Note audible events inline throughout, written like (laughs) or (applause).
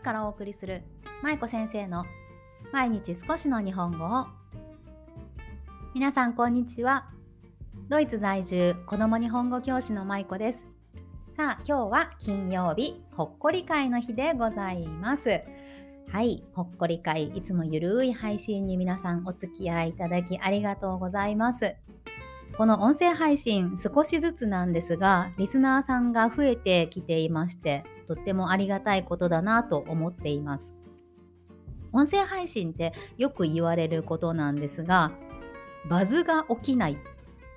からお送りする舞子先生の毎日少しの日本語を。皆さんこんにちは。ドイツ在住子供日本語教師の舞子です。さあ今日は金曜日ほっこり会の日でございます。はいほっこり会いつもゆるい配信に皆さんお付き合いいただきありがとうございます。この音声配信少しずつなんですがリスナーさんが増えてきていましてとってもありがたいことだなと思っています。音声配信ってよく言われることなんですがバズが起きない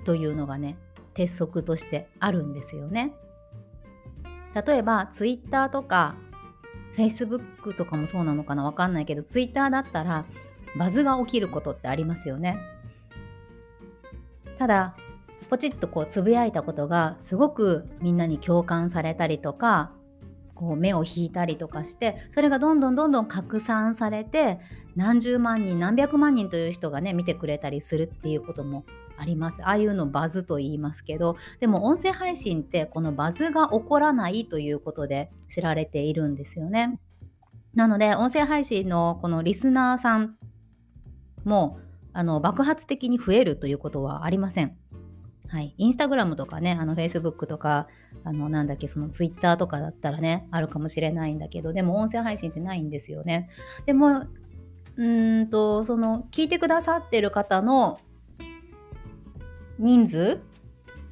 というのがね鉄則としてあるんですよね。例えば Twitter とか Facebook とかもそうなのかなわかんないけど Twitter だったらバズが起きることってありますよね。ただポチッとこうつぶやいたことがすごくみんなに共感されたりとかこう目を引いたりとかしてそれがどんどんどんどん拡散されて何十万人何百万人という人がね見てくれたりするっていうこともあります。ああいうのバズと言いますけどでも音声配信ってこのバズが起こらないということで知られているんですよね。なので音声配信のこのリスナーさんもあの爆発的に増えるということはありませんはい、インスタグラムとかね、あのフェイスブックとか、あのなんだっけ、そのツイッターとかだったらね、あるかもしれないんだけど、でも音声配信ってないんですよね。でも、うんと、その聞いてくださってる方の人数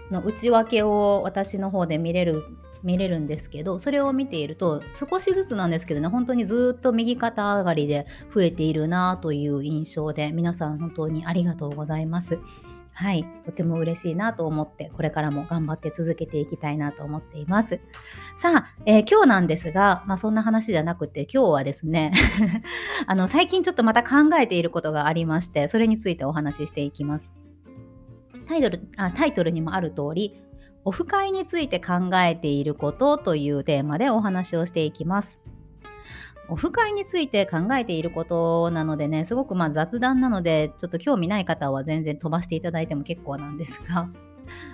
の内訳を私の方で見れる見れるんですけどそれを見ていると少しずつなんですけどね本当にずっと右肩上がりで増えているなという印象で皆さん本当にありがとうございます。はい、とても嬉しいなと思って、これからも頑張って続けていきたいなと思っています。さあ、えー、今日なんですが、まあそんな話じゃなくて、今日はですね (laughs) あの、最近ちょっとまた考えていることがありまして、それについてお話ししていきます。タイトル、あタイトルにもある通り、オフ会について考えていることというテーマでお話をしていきます。オフ会について考えていることなのでねすごくま雑談なのでちょっと興味ない方は全然飛ばしていただいても結構なんですが。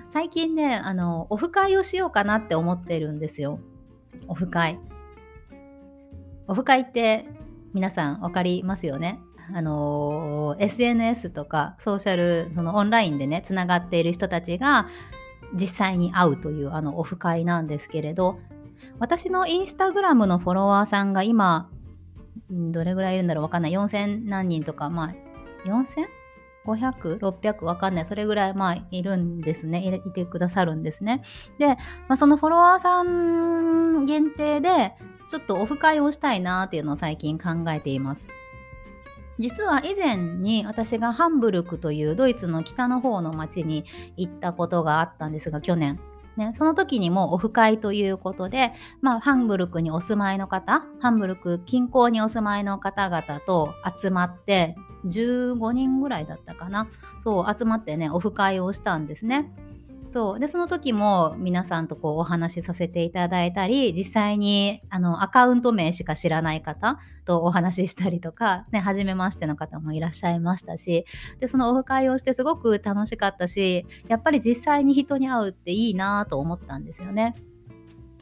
最近ねあのオフ会をしようかなって思ってるんですよ。オフ会オフ会って皆さん分かりますよね？あの SNS とかソーシャルそのオンラインでねつながっている人たちが実際に会うというあのオフ会なんですけれど私のインスタグラムのフォロワーさんが今、どれぐらいいるんだろうわかんない。4000何人とか、まあ、4000?500、600わかんない。それぐらい、まあ、いるんですね。いてくださるんですね。で、まあ、そのフォロワーさん限定で、ちょっとオフ会をしたいなっていうのを最近考えています。実は以前に私がハンブルクというドイツの北の方の町に行ったことがあったんですが去年ね、その時にもオフ会ということで、まあ、ハンブルクにお住まいの方、ハンブルク近郊にお住まいの方々と集まって、15人ぐらいだったかな。そう、集まってね、オフ会をしたんですね。そうでその時も皆さんとこうお話しさせていただいたり実際にあのアカウント名しか知らない方とお話ししたりとか、ね、初めましての方もいらっしゃいましたしでそのオフ会をしてすごく楽しかったしやっぱり実際に人に会うっていいなと思ったんですよね。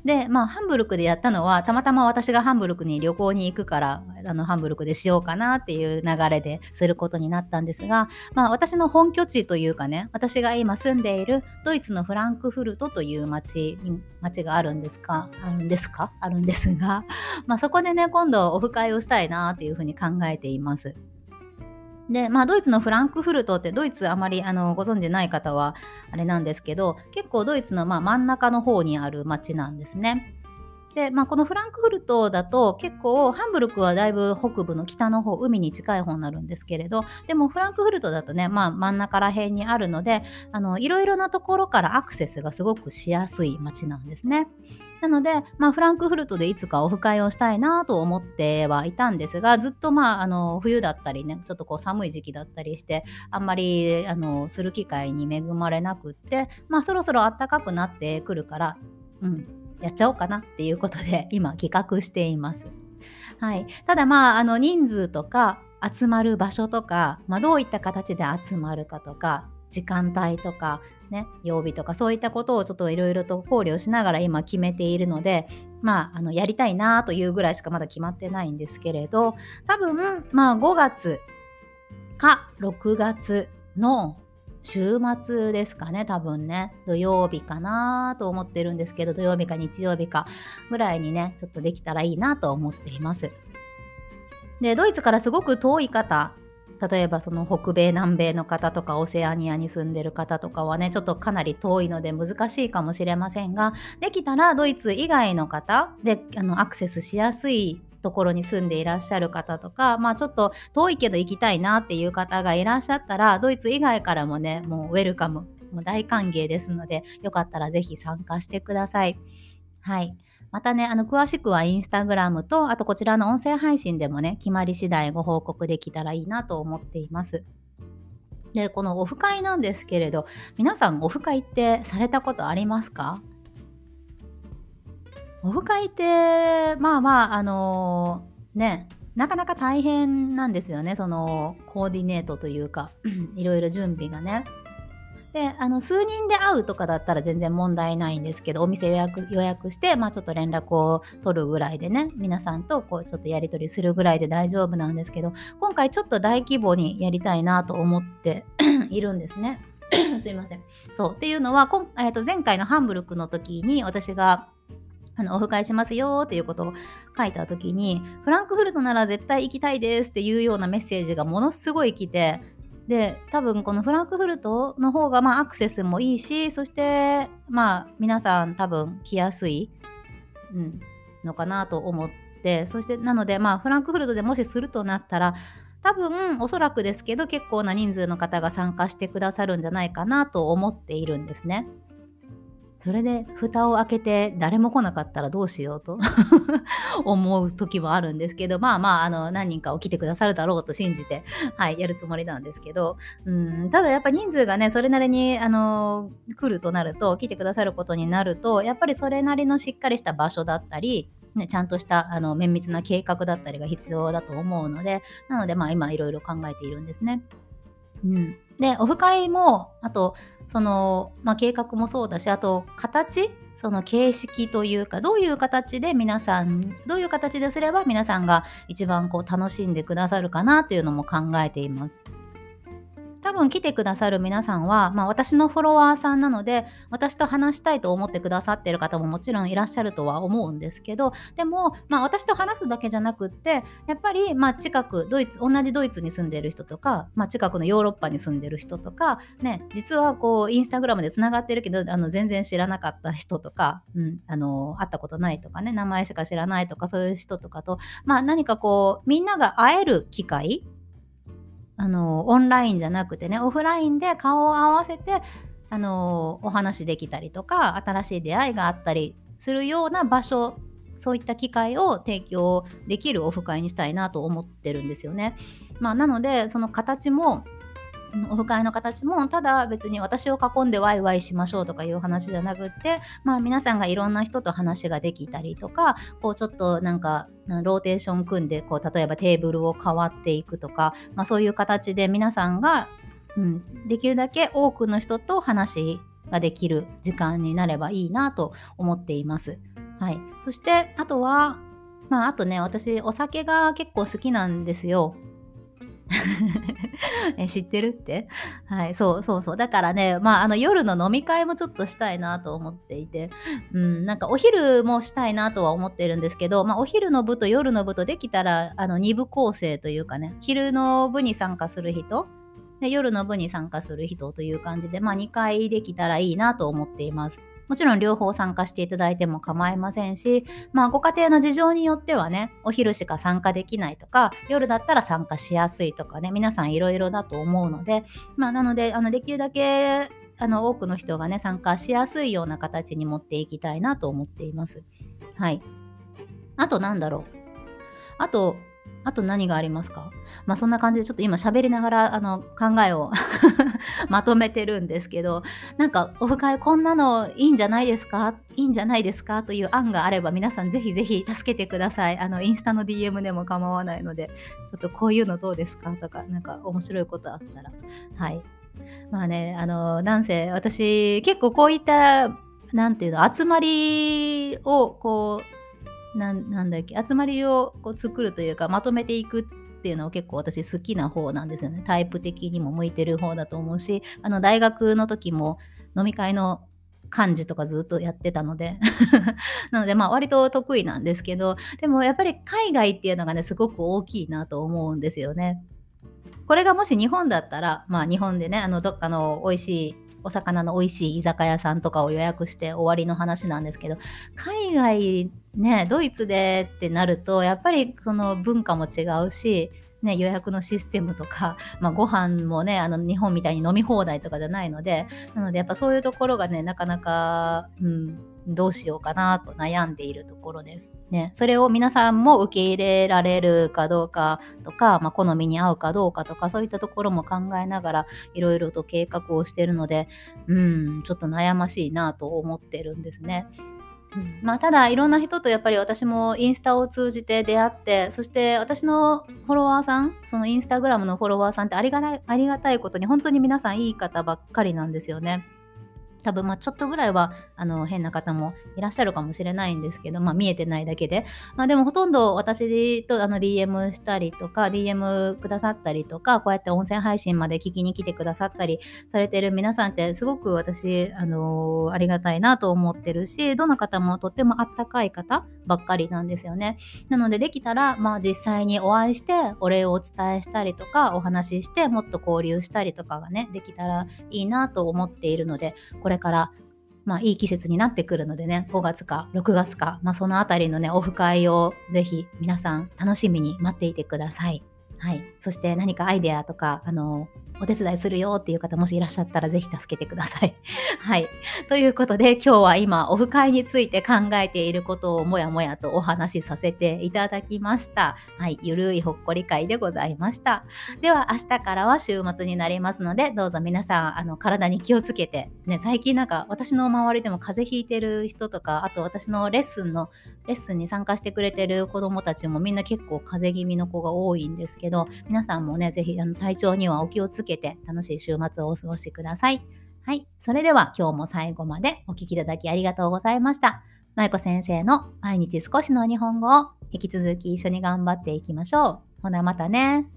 で、まあ、ハンブルクでやったのは、たまたま私がハンブルクに旅行に行くから、あの、ハンブルクでしようかなっていう流れですることになったんですが、まあ、私の本拠地というかね、私が今住んでいるドイツのフランクフルトという町、町があるんですかあるんですか？あるんですが、まあ、そこでね、今度オフ会をしたいなっていうふうに考えています。で、まあ、ドイツのフランクフルトってドイツあまりあのご存じない方はあれなんですけど結構ドイツのまあ真ん中の方にある町なんですね。で、まあ、このフランクフルトだと結構ハンブルクはだいぶ北部の北の方海に近い方になるんですけれどでもフランクフルトだとね、まあ、真ん中ら辺にあるのであのいろいろなところからアクセスがすごくしやすい町なんですね。なので、まあ、フランクフルトでいつかオフ会をしたいなと思ってはいたんですがずっと、まあ、あの冬だったりねちょっとこう寒い時期だったりしてあんまりあのする機会に恵まれなくって、まあ、そろそろ暖かくなってくるから、うん、やっちゃおうかなっていうことで (laughs) 今企画しています。はい、ただまああの人数とか集まる場所とか、まあ、どういった形で集まるかとか時間帯とか、ね、曜日とかそういったことをちょっといろいろと考慮しながら今決めているのでまあ、あの、やりたいなというぐらいしかまだ決まってないんですけれど、多分、まあ、5月か6月の週末ですかね、多分ね、土曜日かなと思ってるんですけど、土曜日か日曜日かぐらいにね、ちょっとできたらいいなと思っています。で、ドイツからすごく遠い方、例えばその北米南米の方とかオセアニアに住んでる方とかはねちょっとかなり遠いので難しいかもしれませんができたらドイツ以外の方であのアクセスしやすいところに住んでいらっしゃる方とか、まあちょっと遠いけど行きたいなっていう方がいらっしゃったら、ドイツ以外からもね、もうウェルカム、もう大歓迎ですので、よかったらぜひ参加してください。はい。またね、あの、詳しくはインスタグラムと、あとこちらの音声配信でもね、決まり次第ご報告できたらいいなと思っています。で、このオフ会なんですけれど、皆さんオフ会ってされたことありますか？オフ会ってまあまああのー、ねなかなか大変なんですよねそのコーディネートというか (clears throat) いろいろ準備がね。であの数人で会うとかだったら全然問題ないんですけどお店予約予約して、まあ、ちょっと連絡を取るぐらいでね皆さんとこうちょっとやり取りするぐらいで大丈夫なんですけど今回ちょっと大規模にやりたいなと思って (clears throat) いるんですね。(clears throat) すいません。そうっていうのはこん、えー、と前回のハンブルクの時に私があの、オフ会しますよっていうことを書いた時に、フランクフルトなら絶対行きたいですっていうようなメッセージがものすごい来て、で、多分このフランクフルトの方がまあアクセスもいいし、そしてまあ皆さん多分来やすい、うん、のかなと思って、そしてなのでまあフランクフルトでもしするとなったら、多分おそらくですけど結構な人数の方が参加してくださるんじゃないかなと思っているんですね。それで蓋を開けて誰も来なかったらどうしようと (laughs) 思う時もあるんですけどまあまああの何人か起きてくださるだろうと信じて、はい、やるつもりなんですけどうんただやっぱ人数がねそれなりにあの来るとなると来てくださることになるとやっぱりそれなりのしっかりした場所だったりね、ちゃんとしたあの綿密な計画だったりが必要だと思うので、なので、まあ今いろいろ考えているんですね。うん。で、オフ会も、あと、その、まあ、計画もそうだし、あと、形？その形式というか、どういう形で皆さん、どういう形ですれば皆さんが一番こう楽しんでくださるかなというのも考えています。多分来てくださる皆さんは、まあ、私のフォロワーさんなので私と話したいと思ってくださってる方ももちろんいらっしゃるとは思うんですけどでも、まあ、私と話すだけじゃなくってやっぱり、まあ、近くドイツ同じドイツに住んでる人とか、まあ、近くのヨーロッパに住んでる人とか、ね、実はこうインスタグラムでつながってるけどあの全然知らなかった人とか、うん、あの会ったことないとかね名前しか知らないとかそういう人とかと、まあ、何かこうみんなが会える機会あのオンラインじゃなくてねオフラインで顔を合わせてあのお話できたりとか新しい出会いがあったりするような場所そういった機会を提供できるオフ会にしたいなと思ってるんですよね。まあ、なのでその形もオフ会の形もただ別に私を囲んでワイワイしましょうとかいう話じゃなくって、まあ、皆さんがいろんな人と話ができたりとかこうちょっとなんかローテーション組んでこう例えばテーブルを変わっていくとか、まあ、そういう形で皆さんが、うん、できるだけ多くの人と話ができる時間になればいいなと思っています。はい、そしてあとはまああとね私お酒が結構好きなんですよ。(laughs) え知ってるって？はい、そうそうそう。だからね、まあ、あの夜の飲み会もちょっとしたいなと思っていて、うん、なんかお昼もしたいなとは思ってるんですけど、まあ、お昼の部と夜の部とできたら、あの、2部構成というかね、昼の部に参加する人、で夜の部に参加する人という感じで、まあ、2回できたらいいなと思っています。もちろん両方参加していただいても構いませんし、まあご家庭の事情によってはね、お昼しか参加できないとか、夜だったら参加しやすいとかね、皆さんいろいろだと思うので、まあなので、あのできるだけあの多くの人がね、参加しやすいような形に持っていきたいなと思っています。はい。あとなんだろう。あと、あと何がありますか？まあそんな感じでちょっと今喋りながらあの考えを (laughs) まとめてるんですけどなんかオフ会こんなのいいんじゃないですか？いいんじゃないですか？という案があれば皆さんぜひぜひ助けてください。あのインスタの DM でも構わないのでちょっとこういうのどうですか？とかなんか面白いことあったら。はい。まあねあのなんせ私結構こういったなんていうの集まりをこうなんだっけ集まりをこう作るというかまとめていくっていうのは結構私好きな方なんですよねタイプ的にも向いてる方だと思うしあの大学の時も飲み会の幹事とかずっとやってたので (laughs) なのでまあ割と得意なんですけどでもやっぱり海外っていうのがねすごく大きいなと思うんですよね。これがもし日本だったらまあ日本でねあのどっかの美味しいお魚の美味しい居酒屋さんとかを予約して終わりの話なんですけど海外ねドイツでってなるとやっぱりその文化も違うしね、予約のシステムとか、(laughs) まあ、ご飯もねあの日本みたいに飲み放題とかじゃないのでなのでやっぱそういうところがねなかなか、うん、どうしようかなと悩んでいるところです。ね、それを皆さんも受け入れられるかどうかとか、まあ、好みに合うかどうかとかそういったところも考えながらいろいろと計画をしてるのでうんちょっと悩ましいなと思ってるんですね。まあ、ただいろんな人とやっぱり私もインスタを通じて出会ってそして私のフォロワーさんそのインスタグラムのフォロワーさんってありがたいありがたいことに本当に皆さんいい方ばっかりなんですよね。多分まあちょっとぐらいはあの変な方もいらっしゃるかもしれないんですけど、まあ、見えてないだけで、まあ、でもほとんど私とあの DM したりとか DM くださったりとかこうやって音声配信まで聞きに来てくださったりされてる皆さんってすごく私、あのー、ありがたいなと思ってるしどの方もとってもあったかい方ばっかりなんですよね。なのでできたら、まあ、実際にお会いしてお礼をお伝えしたりとかお話ししてもっと交流したりとかがねできたらいいなと思っているのでこれれから、まあ、いい季節になってくるのでね、5月か6月か、まあ、そのあたりのね、オフ会をぜひ皆さん楽しみに待っていてください。はい。そして何かアイデアとか、あの、お手伝いするよっていう方もしいらっしゃったらぜひ助けてください。(laughs) はい。ということで今日は今オフ会について考えていることをもやもやとお話しさせていただきました。はい。ゆるいほっこり会でございました。では明日からは週末になりますのでどうぞ皆さんあの体に気をつけて、ね、最近なんか私の周りでも風邪ひいてる人とかあと私のレッスンのレッスンに参加してくれてる子どもたちもみんな結構風邪気味の子が多いんですけど皆さんもねぜひあの体調にはお気をつけけて楽しい週末をお過ごしください。はい。それでは今日も最後までお聴きいただきありがとうございました。まゆこ先生の毎日少しの日本語を引き続き一緒に頑張っていきましょう。ほなまたね。